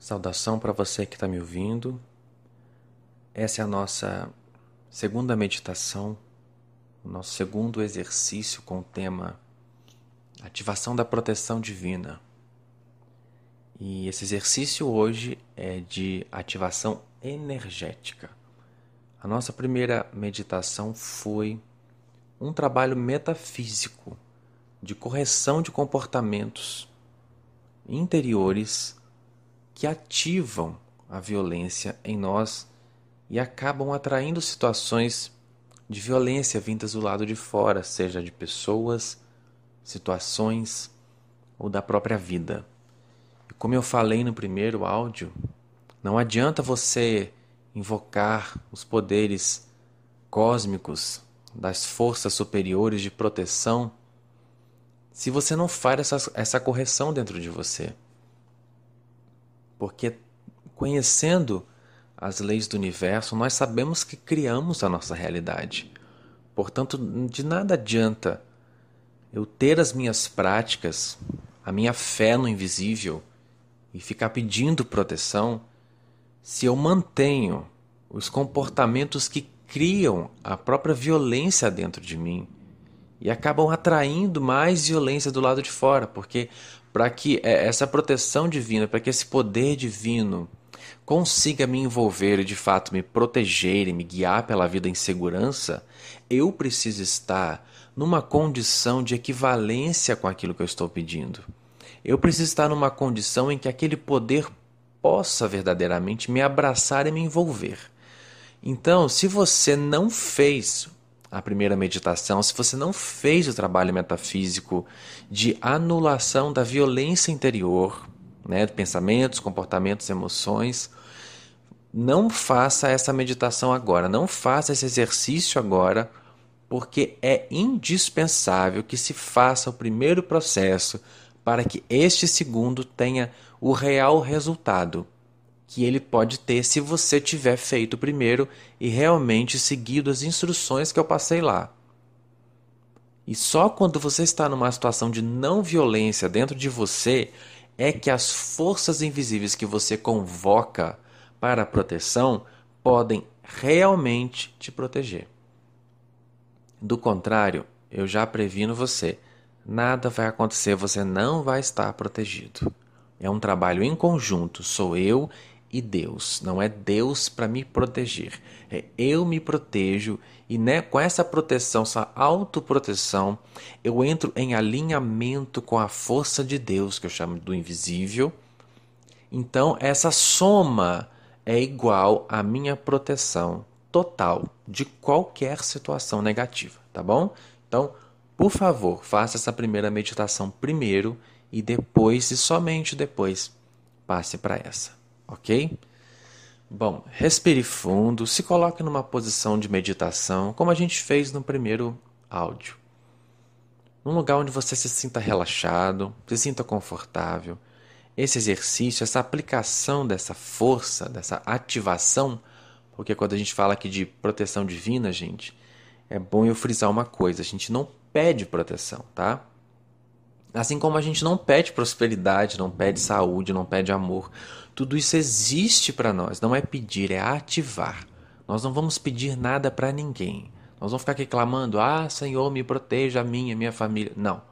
Saudação para você que está me ouvindo. Essa é a nossa segunda meditação, o nosso segundo exercício com o tema Ativação da Proteção Divina. E esse exercício hoje é de ativação energética. A nossa primeira meditação foi um trabalho metafísico de correção de comportamentos interiores que ativam a violência em nós e acabam atraindo situações de violência vindas do lado de fora, seja de pessoas, situações ou da própria vida. E como eu falei no primeiro áudio, não adianta você invocar os poderes cósmicos das forças superiores de proteção se você não faz essa, essa correção dentro de você. Porque conhecendo as leis do universo, nós sabemos que criamos a nossa realidade. Portanto, de nada adianta eu ter as minhas práticas, a minha fé no invisível e ficar pedindo proteção se eu mantenho os comportamentos que criam a própria violência dentro de mim e acabam atraindo mais violência do lado de fora, porque para que é, essa proteção divina, para que esse poder divino consiga me envolver e de fato me proteger e me guiar pela vida em segurança, eu preciso estar numa condição de equivalência com aquilo que eu estou pedindo. Eu preciso estar numa condição em que aquele poder possa verdadeiramente me abraçar e me envolver. Então, se você não fez a primeira meditação, se você não fez o trabalho metafísico de anulação da violência interior, né, pensamentos, comportamentos, emoções, não faça essa meditação agora, não faça esse exercício agora, porque é indispensável que se faça o primeiro processo para que este segundo tenha o real resultado que ele pode ter se você tiver feito primeiro e realmente seguido as instruções que eu passei lá. E só quando você está numa situação de não violência dentro de você é que as forças invisíveis que você convoca para a proteção podem realmente te proteger. Do contrário, eu já previno você, nada vai acontecer, você não vai estar protegido. É um trabalho em conjunto, sou eu e Deus. Não é Deus para me proteger. É eu me protejo e né, com essa proteção, essa autoproteção, eu entro em alinhamento com a força de Deus, que eu chamo do invisível. Então, essa soma é igual à minha proteção total de qualquer situação negativa, tá bom? Então, por favor, faça essa primeira meditação primeiro e depois, e somente depois, passe para essa ok? Bom, respire fundo, se coloque numa posição de meditação, como a gente fez no primeiro áudio. Num lugar onde você se sinta relaxado, se sinta confortável. Esse exercício, essa aplicação dessa força, dessa ativação, porque quando a gente fala aqui de proteção divina, gente, é bom eu frisar uma coisa: a gente não pede proteção, tá? Assim como a gente não pede prosperidade, não pede saúde, não pede amor. Tudo isso existe para nós, não é pedir, é ativar. Nós não vamos pedir nada para ninguém. Nós vamos ficar aqui clamando: "Ah, Senhor, me proteja a mim, a minha família". Não.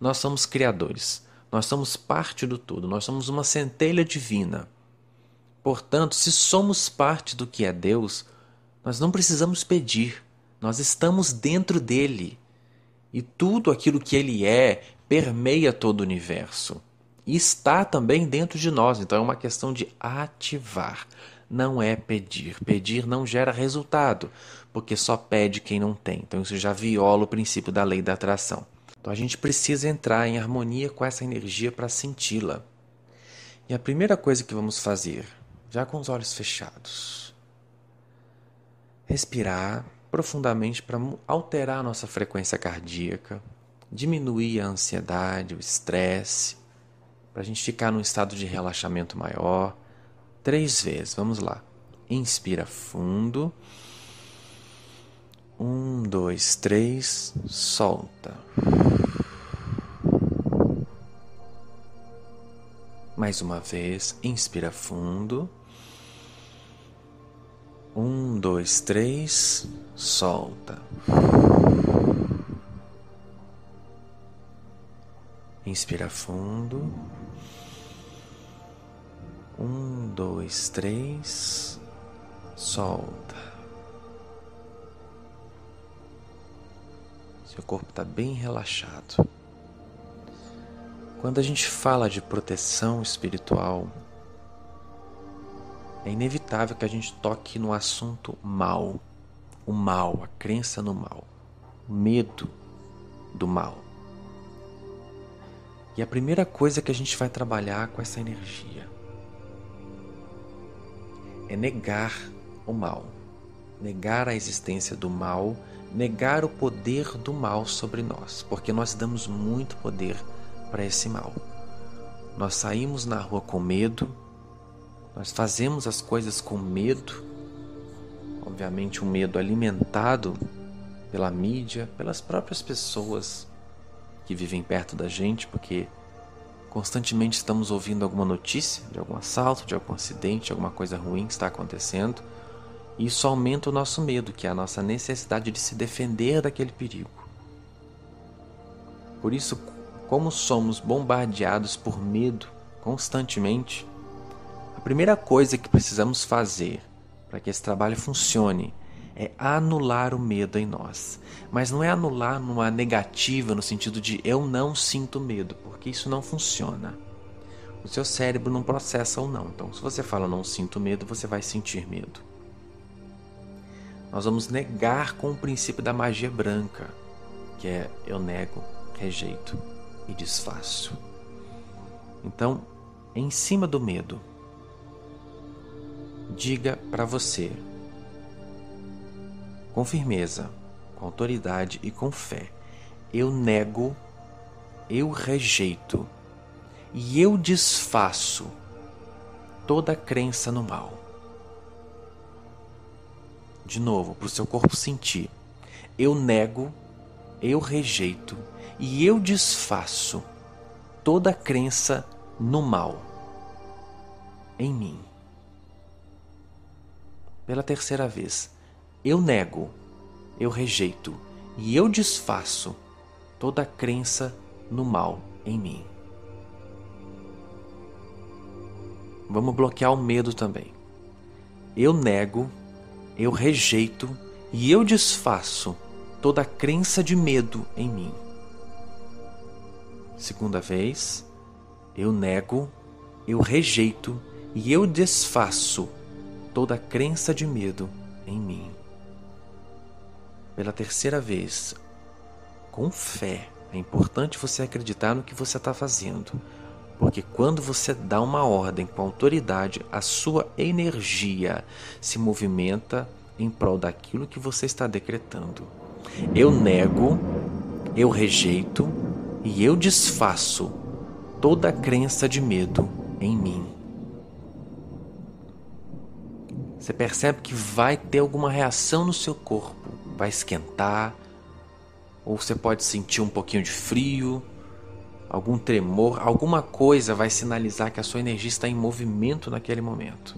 Nós somos criadores. Nós somos parte do todo. Nós somos uma centelha divina. Portanto, se somos parte do que é Deus, nós não precisamos pedir. Nós estamos dentro dele. E tudo aquilo que ele é, permeia todo o universo e está também dentro de nós. Então é uma questão de ativar, não é pedir. Pedir não gera resultado, porque só pede quem não tem. Então isso já viola o princípio da lei da atração. Então a gente precisa entrar em harmonia com essa energia para senti-la. E a primeira coisa que vamos fazer, já com os olhos fechados, respirar profundamente para alterar a nossa frequência cardíaca, diminuir a ansiedade, o estresse, para a gente ficar num estado de relaxamento maior. Três vezes, vamos lá. Inspira fundo. Um, dois, três, solta. Mais uma vez, inspira fundo. Um, dois, três, solta. Inspira fundo. Um, dois, três, solta. Seu corpo está bem relaxado. Quando a gente fala de proteção espiritual, é inevitável que a gente toque no assunto mal. O mal, a crença no mal, o medo do mal. E a primeira coisa que a gente vai trabalhar com essa energia é negar o mal, negar a existência do mal, negar o poder do mal sobre nós, porque nós damos muito poder para esse mal. Nós saímos na rua com medo, nós fazemos as coisas com medo, obviamente um medo alimentado pela mídia, pelas próprias pessoas que vivem perto da gente, porque constantemente estamos ouvindo alguma notícia de algum assalto, de algum acidente, de alguma coisa ruim que está acontecendo. E isso aumenta o nosso medo, que é a nossa necessidade de se defender daquele perigo. Por isso, como somos bombardeados por medo constantemente, a primeira coisa que precisamos fazer para que esse trabalho funcione é anular o medo em nós. Mas não é anular numa negativa, no sentido de eu não sinto medo, porque isso não funciona. O seu cérebro não processa ou não. Então, se você fala não sinto medo, você vai sentir medo. Nós vamos negar com o princípio da magia branca, que é eu nego, rejeito e desfaço. Então, em cima do medo, diga para você, com firmeza, com autoridade e com fé: eu nego, eu rejeito e eu desfaço toda crença no mal. De novo, para o seu corpo sentir: eu nego, eu rejeito e eu desfaço toda crença no mal em mim. Pela terceira vez, eu nego, eu rejeito e eu desfaço toda crença no mal em mim. Vamos bloquear o medo também. Eu nego, eu rejeito e eu desfaço toda crença de medo em mim. Segunda vez, eu nego, eu rejeito e eu desfaço toda crença de medo em mim pela terceira vez, com fé. É importante você acreditar no que você está fazendo, porque quando você dá uma ordem com autoridade, a sua energia se movimenta em prol daquilo que você está decretando. Eu nego, eu rejeito e eu desfaço toda crença de medo em mim. Você percebe que vai ter alguma reação no seu corpo vai esquentar, ou você pode sentir um pouquinho de frio, algum tremor, alguma coisa vai sinalizar que a sua energia está em movimento naquele momento.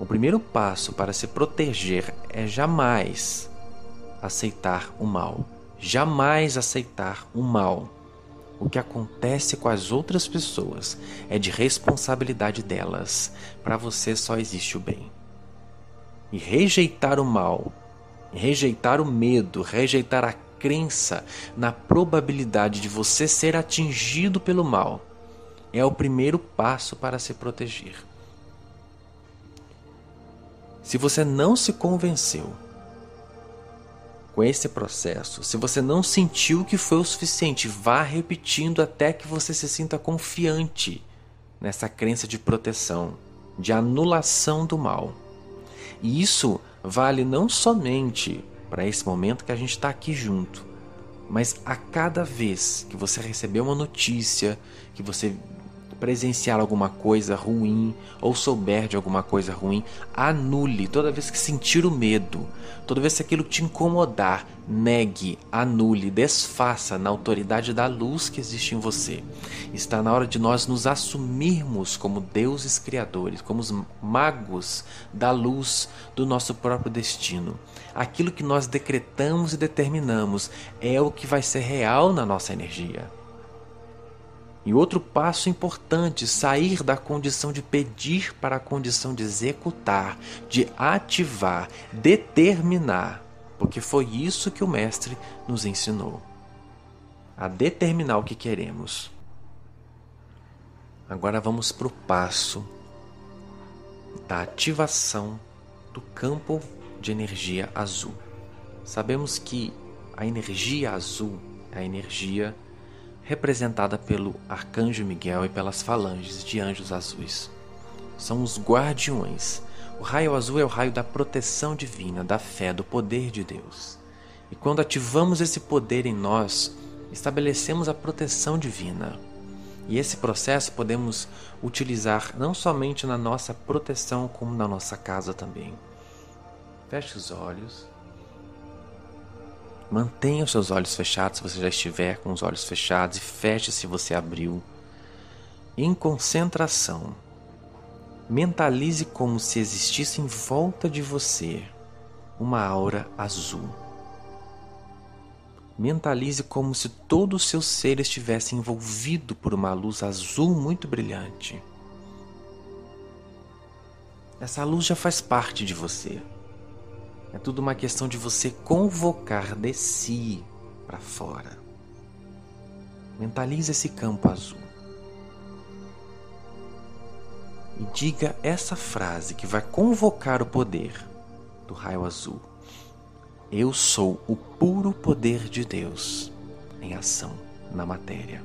O primeiro passo para se proteger é jamais aceitar o mal. Jamais aceitar o mal. O que acontece com as outras pessoas é de responsabilidade delas. Para você só existe o bem e rejeitar o mal, rejeitar o medo, rejeitar a crença na probabilidade de você ser atingido pelo mal, é o primeiro passo para se proteger. Se você não se convenceu com esse processo, se você não sentiu que foi o suficiente, vá repetindo até que você se sinta confiante nessa crença de proteção, de anulação do mal. E isso vale não somente para esse momento que a gente está aqui junto, mas a cada vez que você receber uma notícia, que você presenciar alguma coisa ruim ou souber de alguma coisa ruim, anule toda vez que sentir o medo, toda vez que aquilo te incomodar, negue, anule, desfaça na autoridade da luz que existe em você. Está na hora de nós nos assumirmos como deuses criadores, como os magos da luz do nosso próprio destino. Aquilo que nós decretamos e determinamos é o que vai ser real na nossa energia. E outro passo importante, sair da condição de pedir para a condição de executar, de ativar, determinar, porque foi isso que o Mestre nos ensinou. A determinar o que queremos. Agora vamos para o passo da ativação do campo de energia azul. Sabemos que a energia azul é a energia representada pelo arcanjo Miguel e pelas falanges de anjos azuis. São os guardiões. O raio azul é o raio da proteção divina, da fé, do poder de Deus. E quando ativamos esse poder em nós, estabelecemos a proteção divina. E esse processo podemos utilizar não somente na nossa proteção, como na nossa casa também. Feche os olhos. Mantenha os seus olhos fechados se você já estiver com os olhos fechados e feche se você abriu. Em concentração, mentalize como se existisse em volta de você uma aura azul. Mentalize como se todo o seu ser estivesse envolvido por uma luz azul muito brilhante. Essa luz já faz parte de você. É tudo uma questão de você convocar de si para fora. Mentalize esse campo azul. E diga essa frase que vai convocar o poder do raio azul. Eu sou o puro poder de Deus em ação na matéria.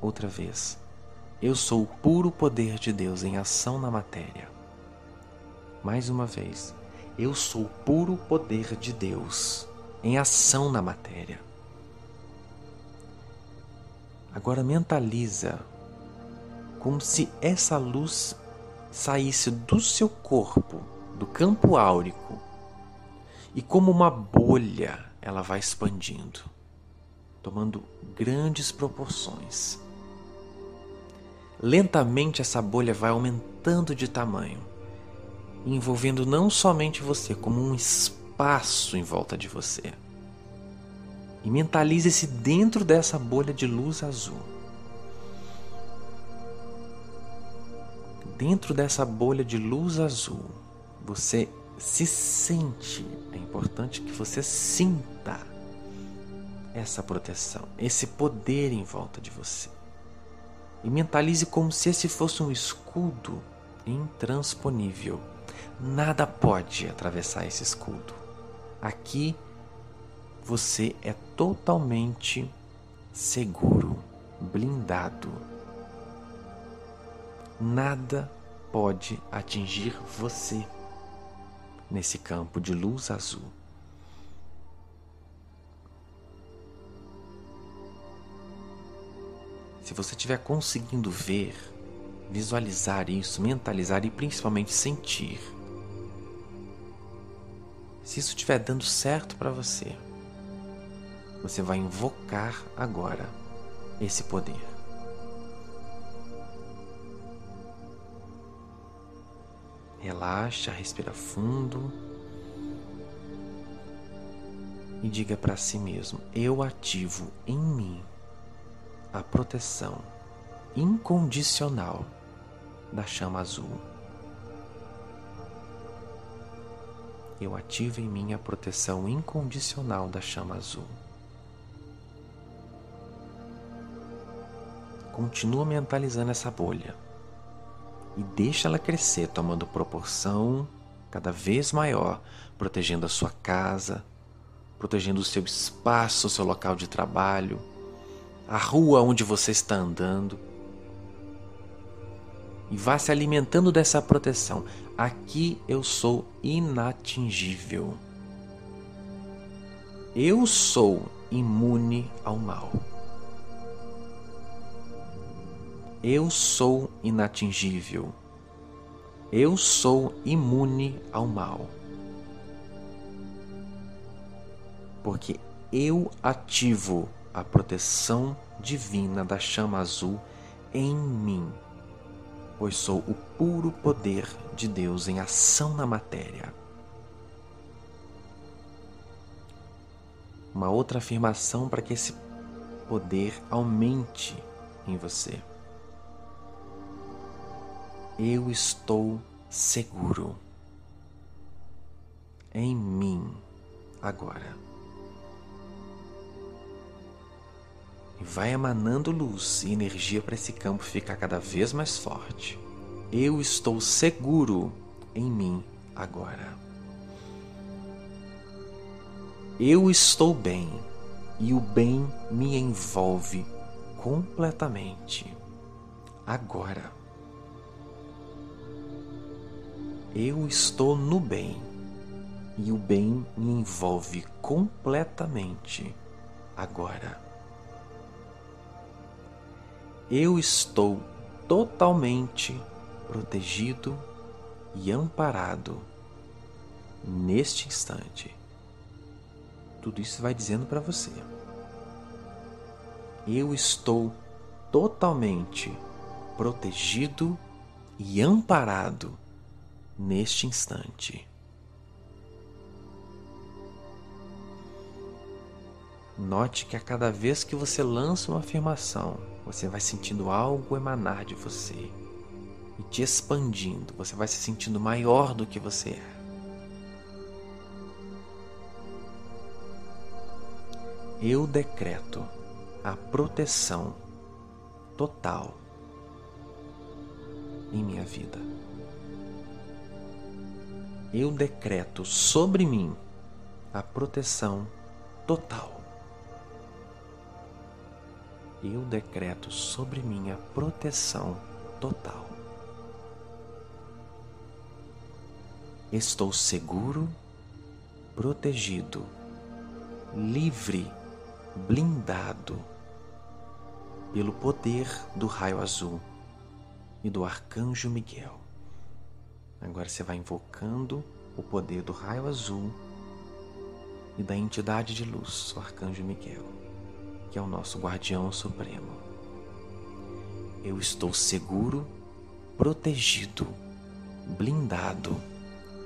Outra vez. Eu sou o puro poder de Deus em ação na matéria mais uma vez, eu sou o puro poder de Deus em ação na matéria. Agora mentaliza como se essa luz saísse do seu corpo, do campo áurico, e como uma bolha ela vai expandindo, tomando grandes proporções. Lentamente essa bolha vai aumentando de tamanho envolvendo não somente você, como um espaço em volta de você. E mentalize-se dentro dessa bolha de luz azul. Dentro dessa bolha de luz azul, você se sente, é importante que você sinta essa proteção, esse poder em volta de você. E mentalize como se esse fosse um escudo intransponível Nada pode atravessar esse escudo. Aqui você é totalmente seguro, blindado. Nada pode atingir você nesse campo de luz azul. Se você estiver conseguindo ver, visualizar isso, mentalizar e principalmente sentir, se isso estiver dando certo para você, você vai invocar agora esse poder. Relaxa, respira fundo e diga para si mesmo: Eu ativo em mim a proteção incondicional da chama azul. Eu ativo em mim a proteção incondicional da chama azul. Continua mentalizando essa bolha e deixa ela crescer, tomando proporção cada vez maior, protegendo a sua casa, protegendo o seu espaço, o seu local de trabalho, a rua onde você está andando e vá se alimentando dessa proteção. Aqui eu sou inatingível. Eu sou imune ao mal. Eu sou inatingível. Eu sou imune ao mal. Porque eu ativo a proteção divina da chama azul em mim, pois sou o puro poder de Deus em ação na matéria. Uma outra afirmação para que esse poder aumente em você eu estou seguro em mim agora. E vai emanando luz e energia para esse campo ficar cada vez mais forte. Eu estou seguro em mim agora. Eu estou bem e o bem me envolve completamente agora. Eu estou no bem e o bem me envolve completamente agora. Eu estou totalmente protegido e amparado neste instante. Tudo isso vai dizendo para você. Eu estou totalmente protegido e amparado neste instante. Note que a cada vez que você lança uma afirmação, você vai sentindo algo emanar de você e te expandindo, você vai se sentindo maior do que você é. Eu decreto a proteção total em minha vida eu decreto sobre mim a proteção total. Eu decreto sobre mim a proteção total. Estou seguro, protegido, livre, blindado pelo poder do raio azul e do arcanjo Miguel. Agora você vai invocando o poder do raio azul e da entidade de luz, o arcanjo Miguel, que é o nosso guardião supremo. Eu estou seguro, protegido, blindado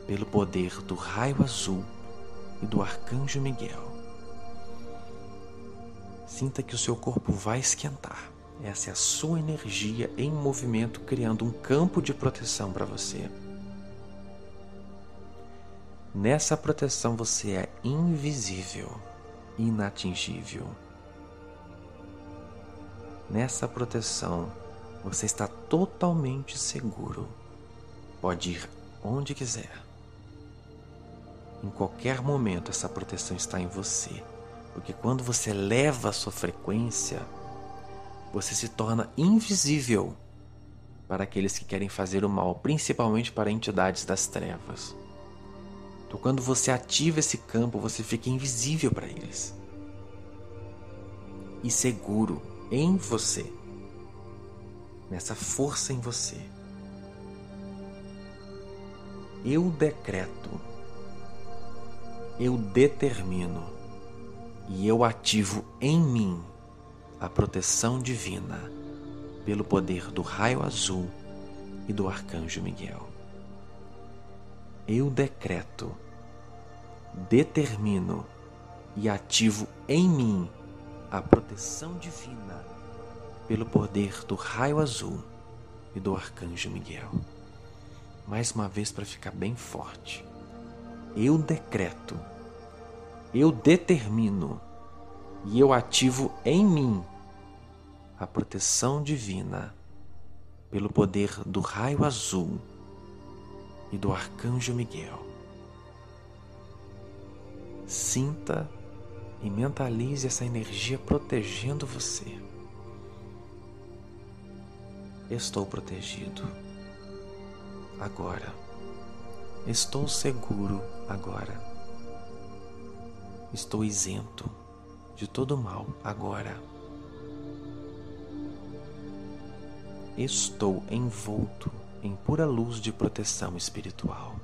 pelo poder do raio azul e do arcanjo Miguel. Sinta que o seu corpo vai esquentar. Essa é a sua energia em movimento, criando um campo de proteção para você. Nessa proteção você é invisível, inatingível. Nessa proteção você está totalmente seguro. Pode ir onde quiser. Em qualquer momento essa proteção está em você. Porque quando você eleva a sua frequência, você se torna invisível para aqueles que querem fazer o mal, principalmente para entidades das trevas. Então, quando você ativa esse campo, você fica invisível para eles e seguro em você, nessa força em você. Eu decreto, eu determino e eu ativo em mim a proteção divina pelo poder do raio azul e do arcanjo Miguel. Eu decreto determino e ativo em mim a proteção divina pelo poder do raio azul e do arcanjo Miguel. Mais uma vez para ficar bem forte. Eu decreto, eu determino e eu ativo em mim a proteção divina pelo poder do raio azul e do arcanjo Miguel Sinta e mentalize essa energia protegendo você. Estou protegido. Agora. Estou seguro agora. Estou isento de todo mal agora. estou envolto em pura luz de proteção espiritual.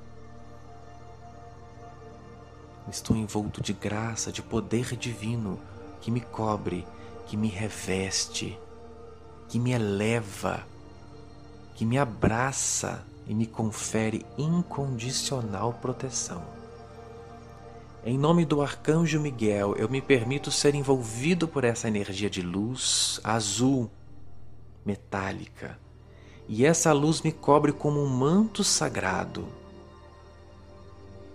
Estou envolto de graça, de poder divino que me cobre, que me reveste, que me eleva, que me abraça e me confere incondicional proteção. Em nome do arcanjo Miguel, eu me permito ser envolvido por essa energia de luz azul, metálica, e essa luz me cobre como um manto sagrado,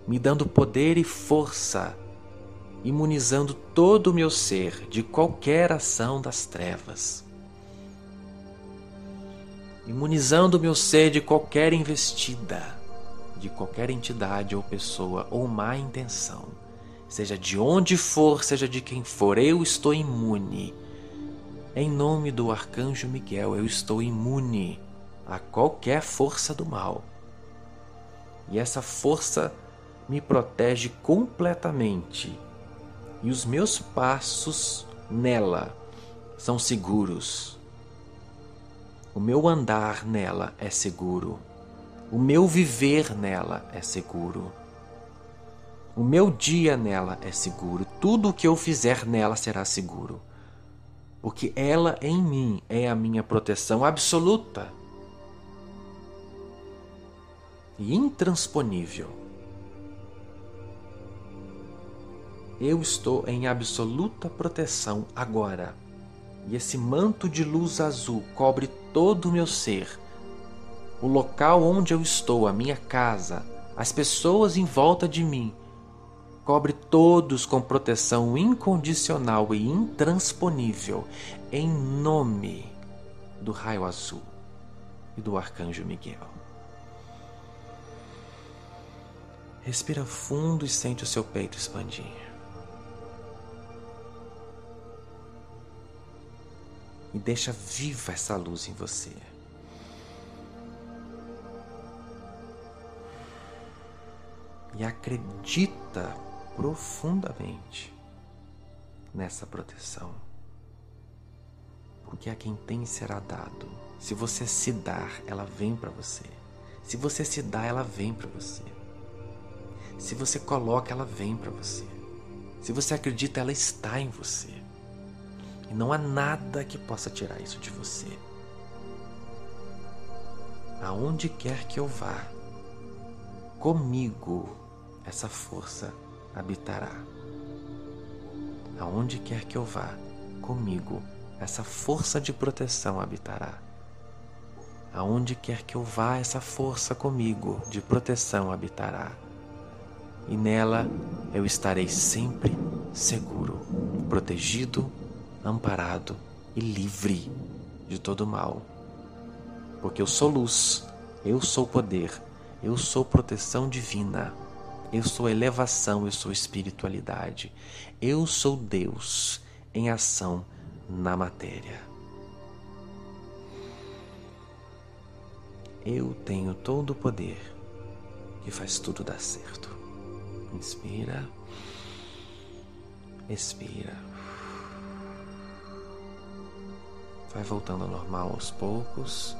me dando poder e força, imunizando todo o meu ser de qualquer ação das trevas imunizando meu ser de qualquer investida, de qualquer entidade ou pessoa ou má intenção. Seja de onde for, seja de quem for, eu estou imune. Em nome do arcanjo Miguel, eu estou imune a qualquer força do mal. E essa força me protege completamente. E os meus passos nela são seguros o meu andar nela é seguro. O meu viver nela é seguro. O meu dia nela é seguro. Tudo o que eu fizer nela será seguro. Porque ela em mim é a minha proteção absoluta e intransponível. Eu estou em absoluta proteção agora e esse manto de luz azul cobre todo o meu ser. O local onde eu estou, a minha casa, as pessoas em volta de mim, cobre todos com proteção incondicional e intransponível, em nome do raio azul e do arcanjo Miguel. Respira fundo e sente o seu peito expandir. E deixa viva essa luz em você. E acredita profundamente nessa proteção. Porque a quem tem será dado. Se você se dar, ela vem para você. Se você se dá, ela vem para você. Se você coloca, ela vem para você. Se você acredita, ela está em você. E não há nada que possa tirar isso de você. Aonde quer que eu vá, comigo essa força habitará. Aonde quer que eu vá, comigo essa força de proteção habitará. Aonde quer que eu vá, essa força comigo de proteção habitará. E nela eu estarei sempre seguro, protegido amparado e livre de todo mal. Porque eu sou luz, eu sou poder, eu sou proteção divina, eu sou elevação, eu sou espiritualidade, eu sou Deus em ação na matéria. Eu tenho todo o poder que faz tudo dar certo. Inspira, expira. Vai voltando ao normal aos poucos.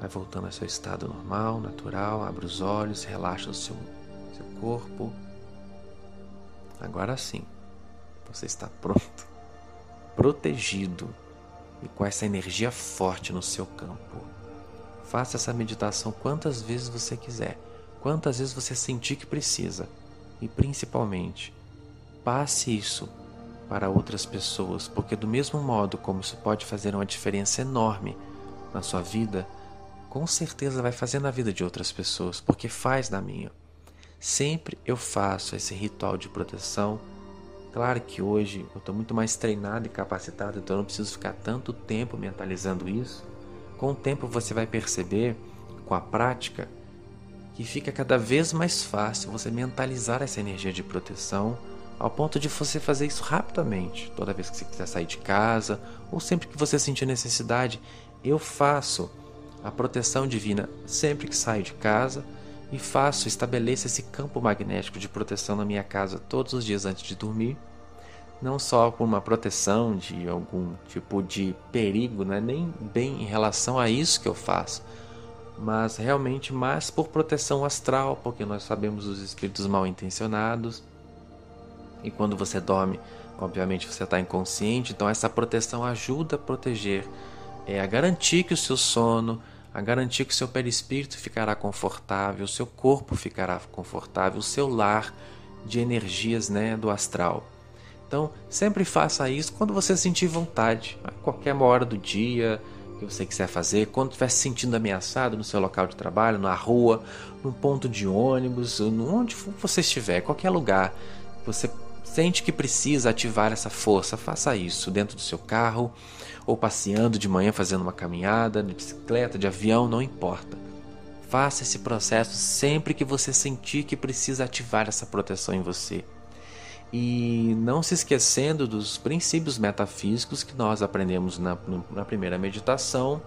Vai voltando ao seu estado normal, natural. Abre os olhos, relaxa o seu, seu corpo. Agora sim, você está pronto, protegido e com essa energia forte no seu campo. Faça essa meditação quantas vezes você quiser, quantas vezes você sentir que precisa e principalmente passe isso para outras pessoas, porque do mesmo modo como isso pode fazer uma diferença enorme na sua vida, com certeza vai fazer na vida de outras pessoas, porque faz na minha. Sempre eu faço esse ritual de proteção. Claro que hoje eu estou muito mais treinado e capacitado, então eu não preciso ficar tanto tempo mentalizando isso. Com o tempo você vai perceber, com a prática, que fica cada vez mais fácil você mentalizar essa energia de proteção ao ponto de você fazer isso rapidamente, toda vez que você quiser sair de casa ou sempre que você sentir necessidade. Eu faço a proteção divina sempre que saio de casa e faço, estabeleço esse campo magnético de proteção na minha casa todos os dias antes de dormir. não só por uma proteção de algum tipo de perigo, não é nem bem em relação a isso que eu faço, mas realmente mais por proteção astral, porque nós sabemos os espíritos mal intencionados. E quando você dorme, obviamente você está inconsciente, então essa proteção ajuda a proteger, é, a garantir que o seu sono, a garantir que o seu perispírito ficará confortável, o seu corpo ficará confortável, o seu lar de energias né, do astral. Então, sempre faça isso quando você sentir vontade, a qualquer hora do dia que você quiser fazer, quando estiver se sentindo ameaçado no seu local de trabalho, na rua, num ponto de ônibus, onde você estiver, qualquer lugar, você sente que precisa ativar essa força, faça isso dentro do seu carro ou passeando de manhã fazendo uma caminhada, de bicicleta, de avião, não importa. Faça esse processo sempre que você sentir que precisa ativar essa proteção em você. E não se esquecendo dos princípios metafísicos que nós aprendemos na, na primeira meditação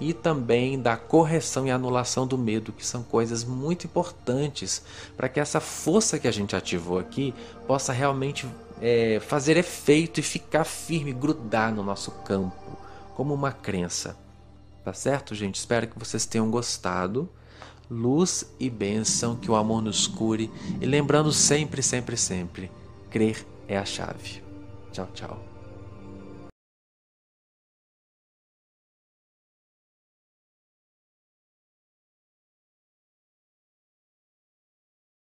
e também da correção e anulação do medo, que são coisas muito importantes para que essa força que a gente ativou aqui possa realmente é, fazer efeito e ficar firme, grudar no nosso campo, como uma crença. Tá certo, gente? Espero que vocês tenham gostado. Luz e bênção, que o amor nos cure. E lembrando sempre, sempre, sempre: crer é a chave. Tchau, tchau.